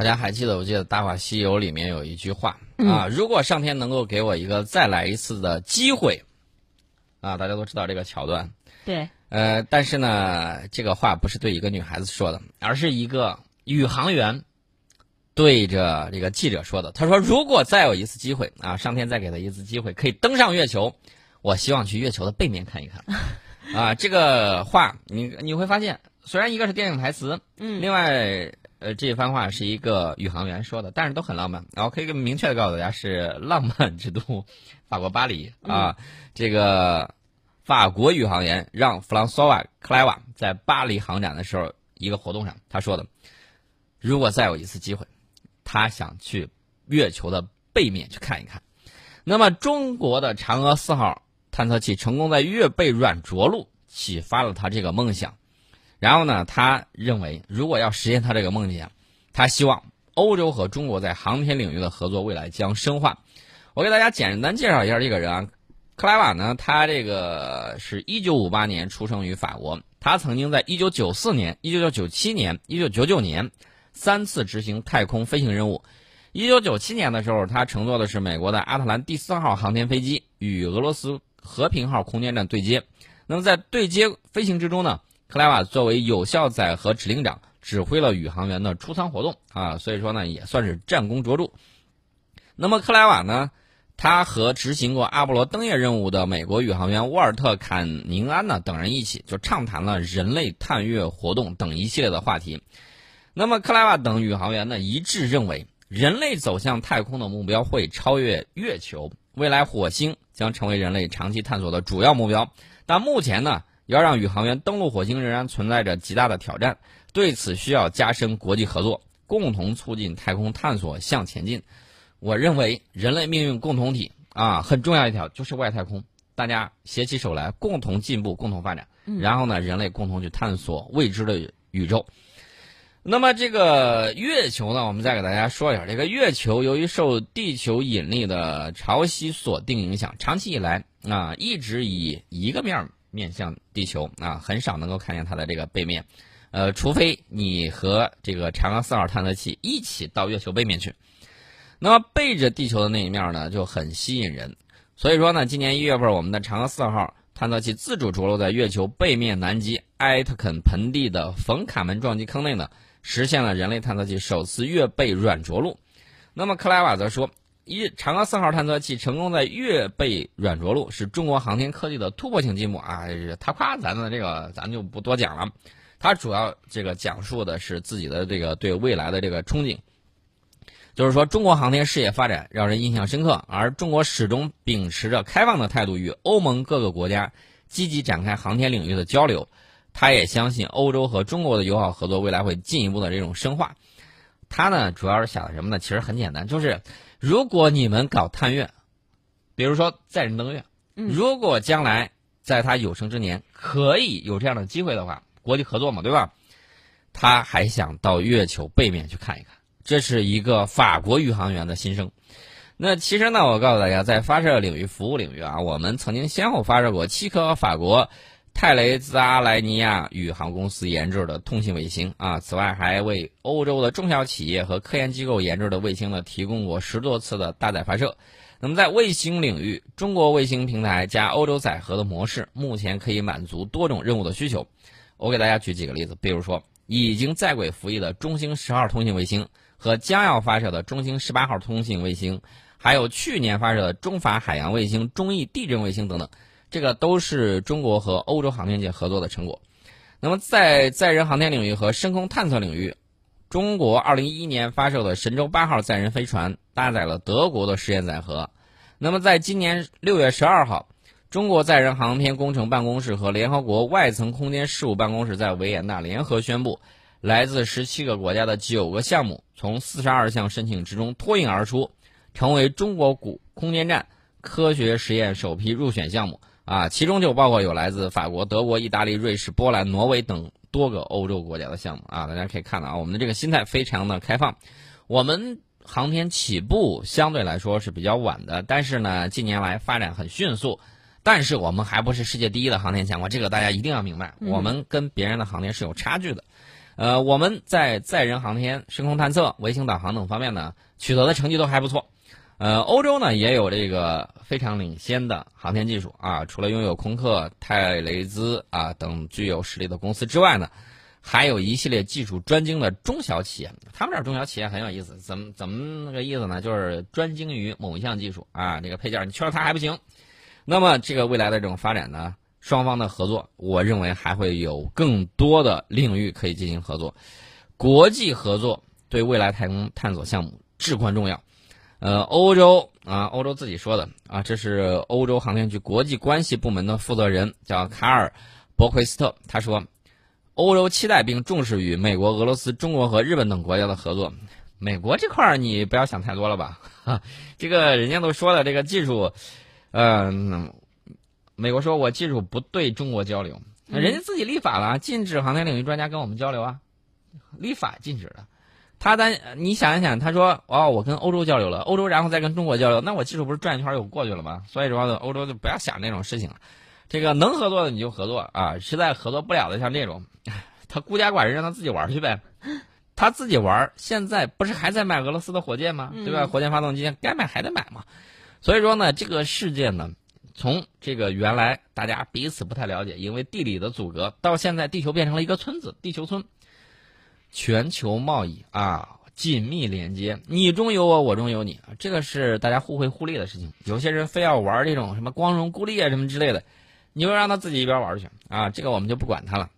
大家还记得？我记得《大话西游》里面有一句话啊，如果上天能够给我一个再来一次的机会，啊，大家都知道这个桥段。对。呃，但是呢，这个话不是对一个女孩子说的，而是一个宇航员对着这个记者说的。他说：“如果再有一次机会啊，上天再给他一次机会，可以登上月球，我希望去月球的背面看一看。”啊，这个话你你会发现，虽然一个是电影台词，嗯，另外。呃，这番话是一个宇航员说的，但是都很浪漫。然后可以明确的告诉大家，是浪漫之都，法国巴黎啊。这个法国宇航员让弗朗索瓦克莱瓦在巴黎航展的时候一个活动上，他说的，如果再有一次机会，他想去月球的背面去看一看。那么，中国的嫦娥四号探测器成功在月背软着陆，启发了他这个梦想。然后呢，他认为如果要实现他这个梦想，他希望欧洲和中国在航天领域的合作未来将深化。我给大家简单介绍一下这个人啊，克莱瓦呢，他这个是一九五八年出生于法国，他曾经在一九九四年、一九九七年、一九九九年三次执行太空飞行任务。一九九七年的时候，他乘坐的是美国的阿特兰蒂斯号航天飞机与俄罗斯和平号空间站对接。那么在对接飞行之中呢？克莱瓦作为有效载荷指令长，指挥了宇航员的出舱活动啊，所以说呢，也算是战功卓著。那么克莱瓦呢，他和执行过阿波罗登月任务的美国宇航员沃尔特·坎宁安呢等人一起，就畅谈了人类探月活动等一系列的话题。那么克莱瓦等宇航员呢一致认为，人类走向太空的目标会超越月球，未来火星将成为人类长期探索的主要目标。但目前呢？要让宇航员登陆火星仍然存在着极大的挑战，对此需要加深国际合作，共同促进太空探索向前进。我认为人类命运共同体啊，很重要一条就是外太空，大家携起手来，共同进步，共同发展。然后呢，人类共同去探索未知的宇宙。那么这个月球呢，我们再给大家说一下，这个月球由于受地球引力的潮汐锁定影响，长期以来啊，一直以一个面儿。面向地球啊，很少能够看见它的这个背面，呃，除非你和这个嫦娥四号探测器一起到月球背面去。那么背着地球的那一面呢，就很吸引人。所以说呢，今年一月份，我们的嫦娥四号探测器自主着陆在月球背面南极埃特肯盆地的冯卡门撞击坑内呢，实现了人类探测器首次月背软着陆。那么克莱瓦则说。一嫦娥四号探测器成功在月背软着陆，是中国航天科技的突破性进步啊！他夸咱的这个，咱就不多讲了。他主要这个讲述的是自己的这个对未来的这个憧憬，就是说中国航天事业发展让人印象深刻，而中国始终秉持着开放的态度，与欧盟各个国家积极展开航天领域的交流。他也相信欧洲和中国的友好合作未来会进一步的这种深化。他呢，主要是想什么呢？其实很简单，就是。如果你们搞探月，比如说载人登月，如果将来在他有生之年可以有这样的机会的话，国际合作嘛，对吧？他还想到月球背面去看一看，这是一个法国宇航员的心声。那其实呢，我告诉大家，在发射领域、服务领域啊，我们曾经先后发射过七颗法国。泰雷兹阿莱尼亚宇航公司研制的通信卫星啊，此外还为欧洲的中小企业和科研机构研制的卫星呢提供过十多次的搭载发射。那么在卫星领域，中国卫星平台加欧洲载荷的模式，目前可以满足多种任务的需求。我给大家举几个例子，比如说已经在轨服役的中星十号通信卫星和将要发射的中星十八号通信卫星，还有去年发射的中法海洋卫星、中意地震卫星等等。这个都是中国和欧洲航天界合作的成果。那么，在载人航天领域和深空探测领域，中国2011年发射的神舟八号载人飞船搭载了德国的实验载荷。那么，在今年6月12号，中国载人航天工程办公室和联合国外层空间事务办公室在维也纳联合宣布，来自17个国家的9个项目从42项申请之中脱颖而出，成为中国古空间站科学实验首批入选项目。啊，其中就包括有来自法国、德国、意大利、瑞士、波兰、挪威等多个欧洲国家的项目啊，大家可以看到啊，我们的这个心态非常的开放。我们航天起步相对来说是比较晚的，但是呢，近年来发展很迅速。但是我们还不是世界第一的航天强国，这个大家一定要明白，我们跟别人的航天是有差距的。呃，我们在载人航天、深空探测、卫星导航等方面呢，取得的成绩都还不错。呃，欧洲呢也有这个非常领先的航天技术啊，除了拥有空客、泰雷兹啊等具有实力的公司之外呢，还有一系列技术专精的中小企业。他们这中小企业很有意思，怎么怎么那个意思呢？就是专精于某一项技术啊，这个配件你缺了它还不行。那么这个未来的这种发展呢，双方的合作，我认为还会有更多的领域可以进行合作。国际合作对未来太空探索项目至关重要。呃，欧洲啊，欧洲自己说的啊，这是欧洲航天局国际关系部门的负责人叫卡尔·伯奎斯特，他说，欧洲期待并重视与美国、俄罗斯、中国和日本等国家的合作。美国这块儿你不要想太多了吧？哈，这个人家都说了，这个技术，嗯，美国说我技术不对中国交流，人家自己立法了，禁止航天领域专家跟我们交流啊，立法禁止的。他担，你想一想，他说哦，我跟欧洲交流了，欧洲然后再跟中国交流，那我技术不是转一圈又过去了吗？所以说呢，欧洲就不要想那种事情了。这个能合作的你就合作啊，实在合作不了的像这种，他孤家寡人让他自己玩去呗，他自己玩。现在不是还在买俄罗斯的火箭吗？对吧？火箭发动机该买还得买嘛。所以说呢，这个世界呢，从这个原来大家彼此不太了解，因为地理的阻隔，到现在地球变成了一个村子，地球村。全球贸易啊，紧密连接，你中有我，我中有你，这个是大家互惠互利的事情。有些人非要玩这种什么光荣孤立啊什么之类的，你就让他自己一边玩去啊，这个我们就不管他了。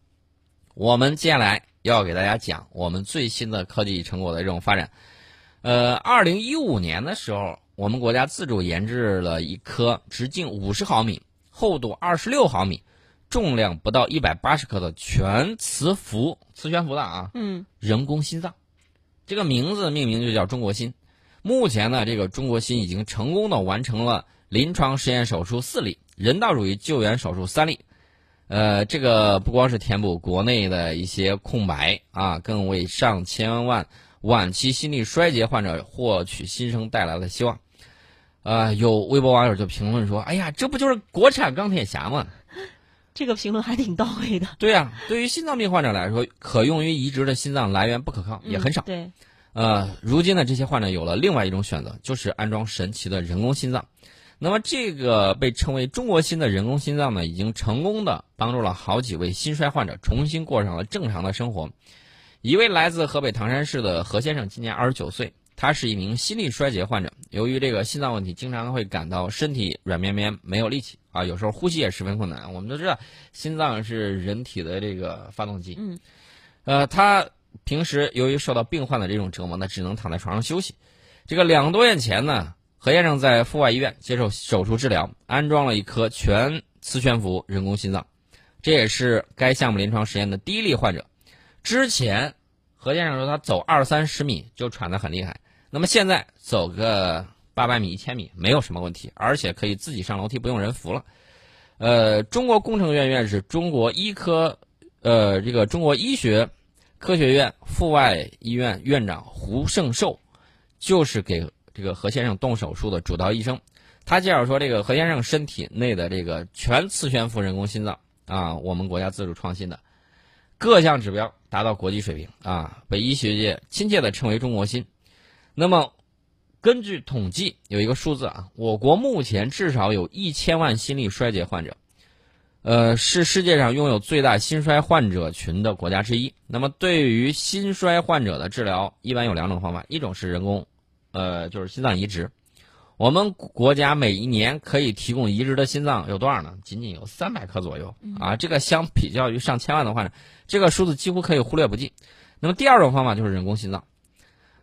我们接下来要给大家讲我们最新的科技成果的这种发展。呃，二零一五年的时候，我们国家自主研制了一颗直径五十毫米、厚度二十六毫米。重量不到一百八十克的全磁浮磁悬浮的啊，嗯，人工心脏，这个名字命名就叫中国心。目前呢，这个中国心已经成功的完成了临床实验手术四例，人道主义救援手术三例。呃，这个不光是填补国内的一些空白啊，更为上千万晚期心力衰竭患者获取新生带来了希望。呃，有微博网友就评论说：“哎呀，这不就是国产钢铁侠吗？”这个评论还挺到位的。对呀，对于心脏病患者来说，可用于移植的心脏来源不可靠，也很少。对，呃，如今呢，这些患者有了另外一种选择，就是安装神奇的人工心脏。那么，这个被称为“中国心”的人工心脏呢，已经成功的帮助了好几位心衰患者重新过上了正常的生活。一位来自河北唐山市的何先生，今年二十九岁。他是一名心力衰竭患者，由于这个心脏问题，经常会感到身体软绵绵，没有力气啊，有时候呼吸也十分困难。我们都知道，心脏是人体的这个发动机。嗯，呃，他平时由于受到病患的这种折磨呢，只能躺在床上休息。这个两个多月前呢，何先生在阜外医院接受手术治疗，安装了一颗全磁悬浮人工心脏，这也是该项目临床实验的第一例患者。之前何先生说他走二三十米就喘得很厉害。那么现在走个八百米、一千米没有什么问题，而且可以自己上楼梯，不用人扶了。呃，中国工程院院士、中国医科，呃，这个中国医学科学院阜外医院院长胡胜寿，就是给这个何先生动手术的主刀医生。他介绍说，这个何先生身体内的这个全磁悬浮人工心脏啊，我们国家自主创新的，各项指标达到国际水平啊，被医学界亲切的称为“中国心”。那么，根据统计，有一个数字啊，我国目前至少有一千万心力衰竭患者，呃，是世界上拥有最大心衰患者群的国家之一。那么，对于心衰患者的治疗，一般有两种方法，一种是人工，呃，就是心脏移植。我们国家每一年可以提供移植的心脏有多少呢？仅仅有三百颗左右啊，这个相比较于上千万的患者，这个数字几乎可以忽略不计。那么，第二种方法就是人工心脏。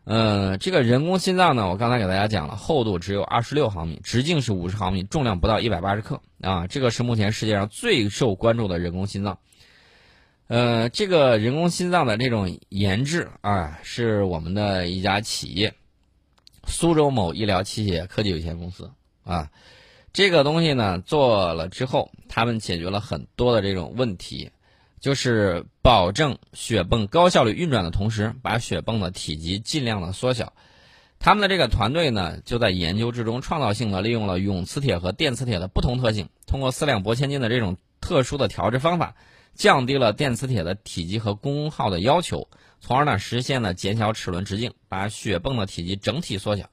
呃，这个人工心脏呢，我刚才给大家讲了，厚度只有二十六毫米，直径是五十毫米，重量不到一百八十克啊。这个是目前世界上最受关注的人工心脏。呃，这个人工心脏的这种研制啊，是我们的一家企业，苏州某医疗器械科技有限公司啊。这个东西呢，做了之后，他们解决了很多的这种问题。就是保证雪泵高效率运转的同时，把雪泵的体积尽量的缩小。他们的这个团队呢，就在研究之中创造性的利用了永磁铁和电磁铁的不同特性，通过四两拨千斤的这种特殊的调制方法，降低了电磁铁的体积和功耗的要求，从而呢实现了减小齿轮直径，把雪泵的体积整体缩小。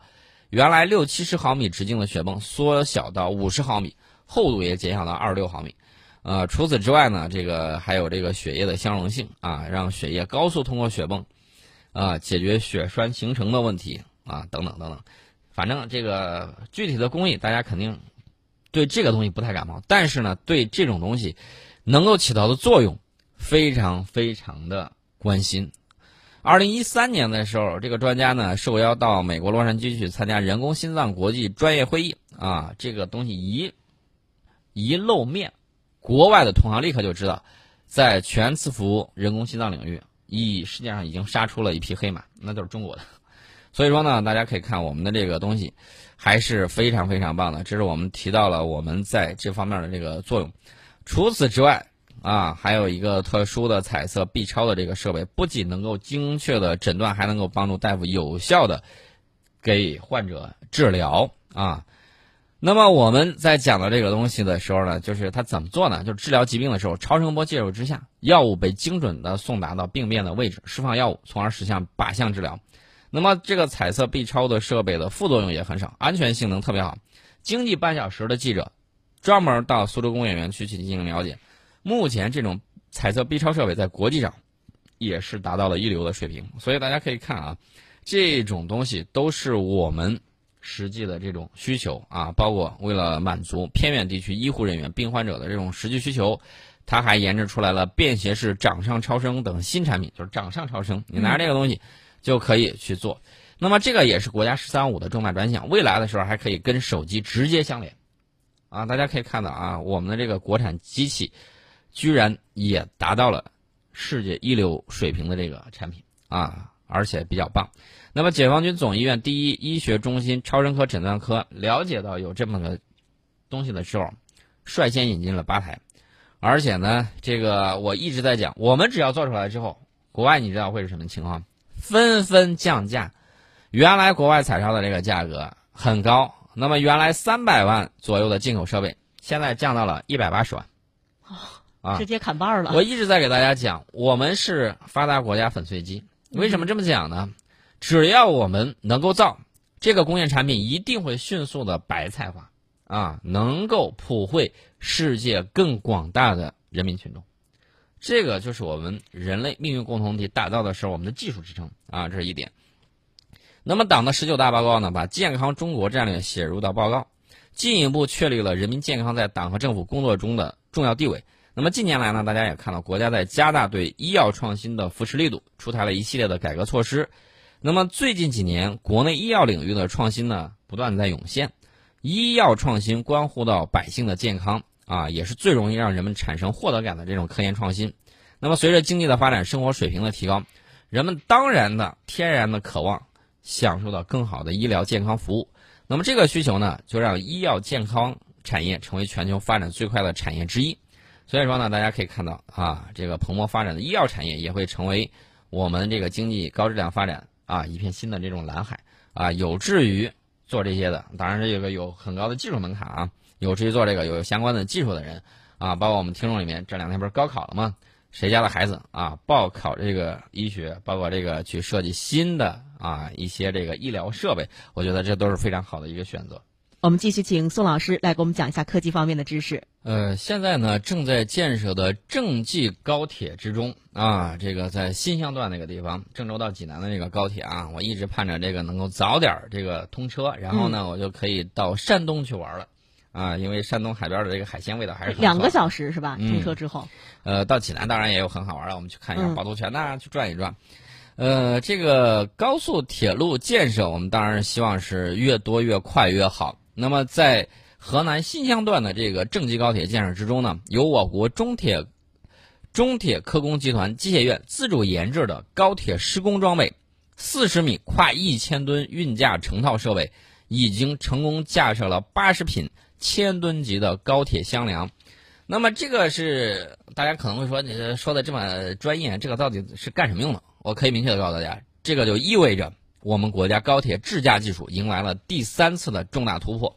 原来六七十毫米直径的雪泵缩小到五十毫米，厚度也减小到二十六毫米。呃，除此之外呢，这个还有这个血液的相容性啊，让血液高速通过血泵，啊，解决血栓形成的问题啊，等等等等。反正这个具体的工艺，大家肯定对这个东西不太感冒，但是呢，对这种东西能够起到的作用，非常非常的关心。二零一三年的时候，这个专家呢受邀到美国洛杉矶去参加人工心脏国际专业会议啊，这个东西一一露面，国外的同行立刻就知道，在全磁浮人工心脏领域，已世界上已经杀出了一匹黑马，那就是中国的。所以说呢，大家可以看我们的这个东西，还是非常非常棒的。这是我们提到了我们在这方面的这个作用。除此之外，啊，还有一个特殊的彩色 B 超的这个设备，不仅能够精确的诊断，还能够帮助大夫有效的给患者治疗啊。那么我们在讲到这个东西的时候呢，就是它怎么做呢？就是治疗疾病的时候，超声波介入之下，药物被精准的送达到病变的位置，释放药物，从而实现靶向治疗。那么这个彩色 B 超的设备的副作用也很少，安全性能特别好。经济半小时的记者专门到苏州工业园区去进行了解。目前这种彩色 B 超设备在国际上也是达到了一流的水平，所以大家可以看啊，这种东西都是我们实际的这种需求啊，包括为了满足偏远地区医护人员、病患者的这种实际需求，它还研制出来了便携式掌上超声等新产品，就是掌上超声，你拿这个东西就可以去做。那么这个也是国家“十三五”的重大专项，未来的时候还可以跟手机直接相连啊！大家可以看到啊，我们的这个国产机器。居然也达到了世界一流水平的这个产品啊，而且比较棒。那么，解放军总医院第一医学中心超声科诊断科了解到有这么个东西的时候，率先引进了八台。而且呢，这个我一直在讲，我们只要做出来之后，国外你知道会是什么情况？纷纷降价。原来国外彩超的这个价格很高，那么原来三百万左右的进口设备，现在降到了一百八十万。啊直接砍半了。我一直在给大家讲，我们是发达国家粉碎机。为什么这么讲呢？只要我们能够造这个工业产品，一定会迅速的白菜化啊，能够普惠世界更广大的人民群众。这个就是我们人类命运共同体打造的是我们的技术支撑啊，这是一点。那么党的十九大报告呢，把健康中国战略写入到报告，进一步确立了人民健康在党和政府工作中的重要地位。那么近年来呢，大家也看到，国家在加大对医药创新的扶持力度，出台了一系列的改革措施。那么最近几年，国内医药领域的创新呢，不断在涌现。医药创新关乎到百姓的健康啊，也是最容易让人们产生获得感的这种科研创新。那么随着经济的发展，生活水平的提高，人们当然的天然的渴望享受到更好的医疗健康服务。那么这个需求呢，就让医药健康产业成为全球发展最快的产业之一。所以说呢，大家可以看到啊，这个蓬勃发展的医药产业也会成为我们这个经济高质量发展啊一片新的这种蓝海啊，有志于做这些的，当然这个有很高的技术门槛啊，有志于做这个有相关的技术的人啊，包括我们听众里面这两天不是高考了吗？谁家的孩子啊报考这个医学，包括这个去设计新的啊一些这个医疗设备，我觉得这都是非常好的一个选择。我们继续请宋老师来给我们讲一下科技方面的知识。呃，现在呢正在建设的郑济高铁之中啊，这个在新乡段那个地方，郑州到济南的那个高铁啊，我一直盼着这个能够早点这个通车，然后呢，我就可以到山东去玩了啊，因为山东海边的这个海鲜味道还是两个小时是吧？通车之后，呃，到济南当然也有很好玩的，我们去看一下趵突泉呐，去转一转。呃，这个高速铁路建设，我们当然希望是越多越快越好。那么，在河南新乡段的这个郑济高铁建设之中呢，由我国中铁中铁科工集团机械院自主研制的高铁施工装备，四十米跨一千吨运架成套设备，已经成功架设了八十品千吨级的高铁箱梁。那么，这个是大家可能会说，你说的这么专业，这个到底是干什么用的？我可以明确的告诉大家，这个就意味着。我们国家高铁制架技术迎来了第三次的重大突破。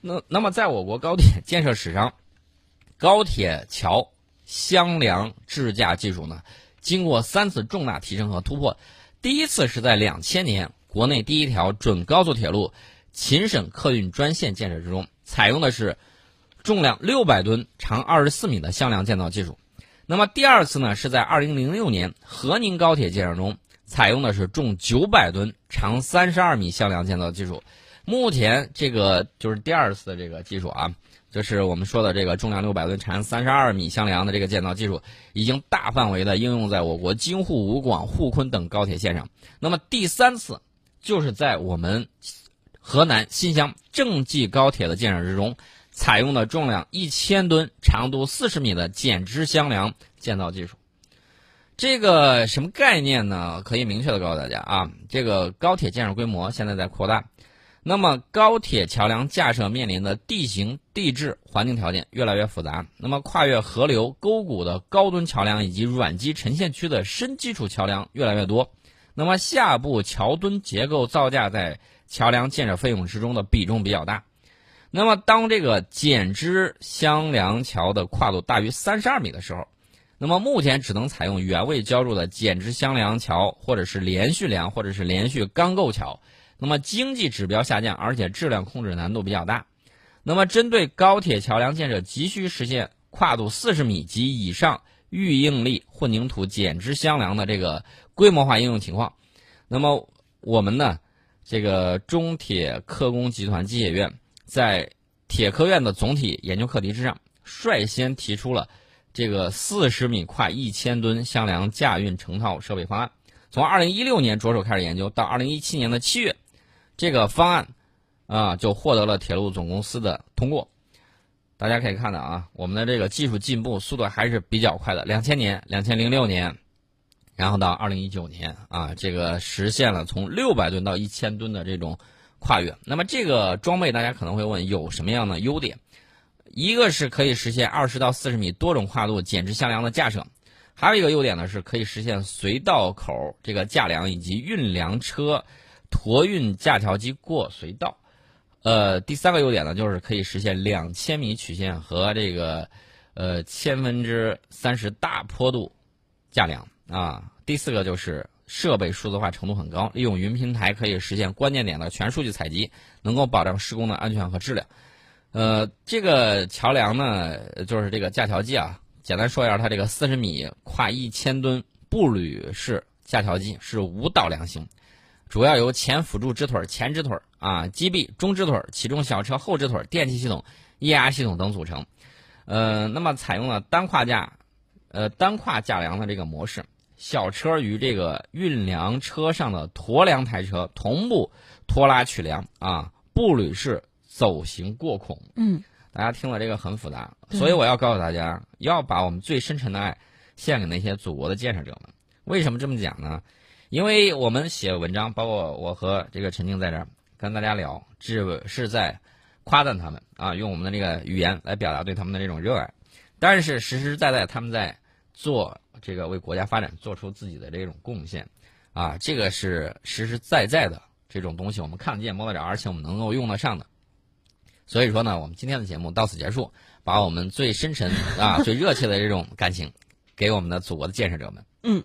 那那么，在我国高铁建设史上，高铁桥箱梁支架技术呢，经过三次重大提升和突破。第一次是在两千年，国内第一条准高速铁路秦沈客运专线建设之中，采用的是重量六百吨、长二十四米的箱梁建造技术。那么第二次呢，是在二零零六年和宁高铁建设中，采用的是重九百吨、长三十二米箱梁建造技术。目前这个就是第二次这个技术啊，就是我们说的这个重量六百吨、长三十二米箱梁的这个建造技术，已经大范围的应用在我国京沪武广沪昆等高铁线上。那么第三次，就是在我们河南新乡郑济高铁的建设之中。采用的重量一千吨、长度四十米的减支箱梁建造技术，这个什么概念呢？可以明确的告诉大家啊，这个高铁建设规模现在在扩大，那么高铁桥梁架设面临的地形地质环境条件越来越复杂，那么跨越河流沟谷的高墩桥梁以及软基沉陷区的深基础桥梁越来越多，那么下部桥墩结构造价在桥梁建设费用之中的比重比较大。那么，当这个减支箱梁桥的跨度大于三十二米的时候，那么目前只能采用原位浇筑的减支箱梁桥，或者是连续梁，或者是连续钢构桥。那么经济指标下降，而且质量控制难度比较大。那么针对高铁桥梁建设急需实现跨度四十米及以上预应力混凝土减支箱梁的这个规模化应用情况，那么我们呢，这个中铁科工集团机械院。在铁科院的总体研究课题之上，率先提出了这个四十米跨一千吨箱梁架运成套设备方案。从二零一六年着手开始研究，到二零一七年的七月，这个方案啊就获得了铁路总公司的通过。大家可以看到啊，我们的这个技术进步速度还是比较快的。两千年、两千零六年，然后到二零一九年啊，这个实现了从六百吨到一千吨的这种。跨越，那么这个装备大家可能会问有什么样的优点？一个是可以实现二十到四十米多种跨度减支箱梁的架设，还有一个优点呢是可以实现隧道口这个架梁以及运粮车、驮运架桥机过隧道。呃，第三个优点呢就是可以实现两千米曲线和这个呃千分之三十大坡度架梁啊。第四个就是。设备数字化程度很高，利用云平台可以实现关键点的全数据采集，能够保障施工的安全和质量。呃，这个桥梁呢，就是这个架桥机啊，简单说一下，它这个四十米跨一千吨步履式架桥机是无导梁型，主要由前辅助支腿、前支腿啊、机臂、中支腿、起重小车后支腿、电气系统、液压系统等组成。呃，那么采用了单跨架，呃，单跨架梁的这个模式。小车与这个运粮车上的驮粮台车同步拖拉取粮啊，步履式走行过孔。嗯，大家听了这个很复杂，所以我要告诉大家，要把我们最深沉的爱献给那些祖国的建设者们。为什么这么讲呢？因为我们写文章，包括我和这个陈静在这儿跟大家聊，只是在夸赞他们啊，用我们的这个语言来表达对他们的这种热爱。但是实实在在他们在做。这个为国家发展做出自己的这种贡献，啊，这个是实实在在的这种东西，我们看得见摸得着，而且我们能够用得上的。所以说呢，我们今天的节目到此结束，把我们最深沉啊、最热切的这种感情，给我们的祖国的建设者们。嗯。